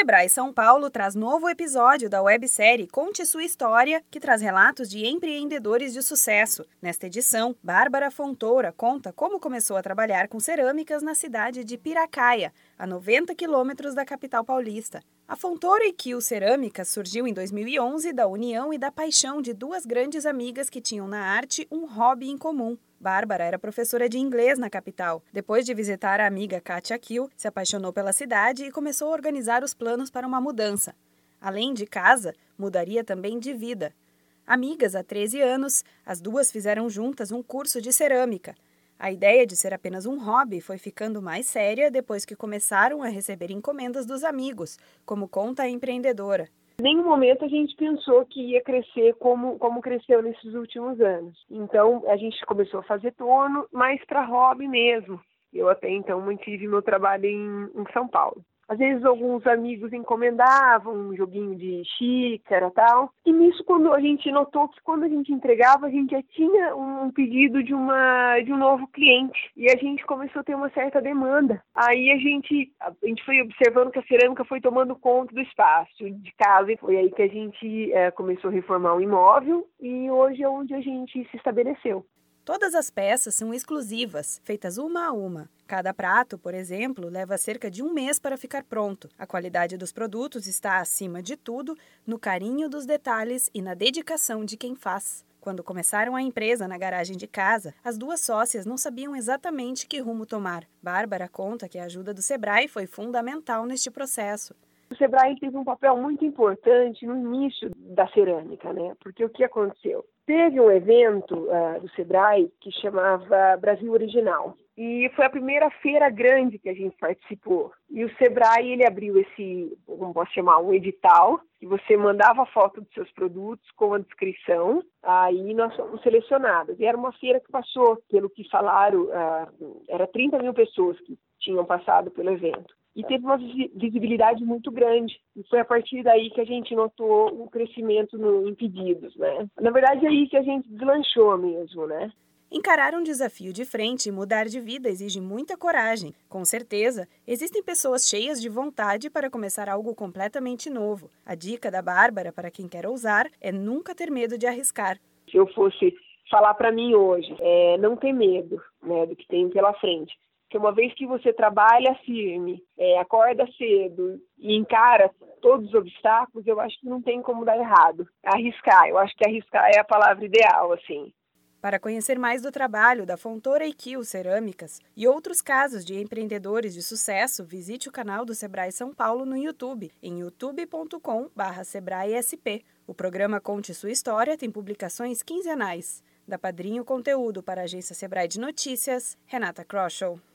Sebrae São Paulo traz novo episódio da websérie Conte Sua História, que traz relatos de empreendedores de sucesso. Nesta edição, Bárbara Fontoura conta como começou a trabalhar com cerâmicas na cidade de Piracaia, a 90 quilômetros da capital paulista. A Fontoura e Kiel Cerâmicas surgiu em 2011 da união e da paixão de duas grandes amigas que tinham na arte um hobby em comum. Bárbara era professora de inglês na capital. Depois de visitar a amiga Katia Kiel, se apaixonou pela cidade e começou a organizar os planos para uma mudança. Além de casa, mudaria também de vida. Amigas há 13 anos, as duas fizeram juntas um curso de cerâmica. A ideia de ser apenas um hobby foi ficando mais séria depois que começaram a receber encomendas dos amigos, como conta a empreendedora nenhum momento a gente pensou que ia crescer como, como cresceu nesses últimos anos. Então, a gente começou a fazer torno, mais para hobby mesmo. Eu até então mantive meu trabalho em, em São Paulo. Às vezes alguns amigos encomendavam um joguinho de xícara tal. E nisso, quando a gente notou que quando a gente entregava, a gente já tinha um pedido de, uma, de um novo cliente. E a gente começou a ter uma certa demanda. Aí a gente, a gente foi observando que a cerâmica foi tomando conta do espaço de casa. E foi aí que a gente é, começou a reformar o imóvel. E hoje é onde a gente se estabeleceu. Todas as peças são exclusivas, feitas uma a uma. Cada prato, por exemplo, leva cerca de um mês para ficar pronto. A qualidade dos produtos está, acima de tudo, no carinho dos detalhes e na dedicação de quem faz. Quando começaram a empresa na garagem de casa, as duas sócias não sabiam exatamente que rumo tomar. Bárbara conta que a ajuda do Sebrae foi fundamental neste processo. O Sebrae teve um papel muito importante no início da cerâmica, né? Porque o que aconteceu? Teve um evento uh, do Sebrae que chamava Brasil Original. E foi a primeira feira grande que a gente participou. E o Sebrae, ele abriu esse, como posso chamar, um edital, que você mandava foto dos seus produtos com a descrição, aí nós fomos selecionados. E era uma feira que passou, pelo que falaram, uh, era 30 mil pessoas que tinham passado pelo evento e teve uma visibilidade muito grande. E foi a partir daí que a gente notou um crescimento no, em pedidos, né? Na verdade, é aí que a gente deslanchou mesmo, né? Encarar um desafio de frente e mudar de vida exige muita coragem. Com certeza, existem pessoas cheias de vontade para começar algo completamente novo. A dica da Bárbara para quem quer ousar é nunca ter medo de arriscar. Se eu fosse falar para mim hoje, é não ter medo né, do que tem pela frente que uma vez que você trabalha firme, é, acorda cedo e encara todos os obstáculos, eu acho que não tem como dar errado. Arriscar, eu acho que arriscar é a palavra ideal, assim. Para conhecer mais do trabalho da Fontoura e Kiel Cerâmicas e outros casos de empreendedores de sucesso, visite o canal do Sebrae São Paulo no YouTube, em youtube.com/sebraesp. O programa Conte Sua História tem publicações quinzenais. Da Padrinho Conteúdo para a agência Sebrae de Notícias, Renata Kroschel.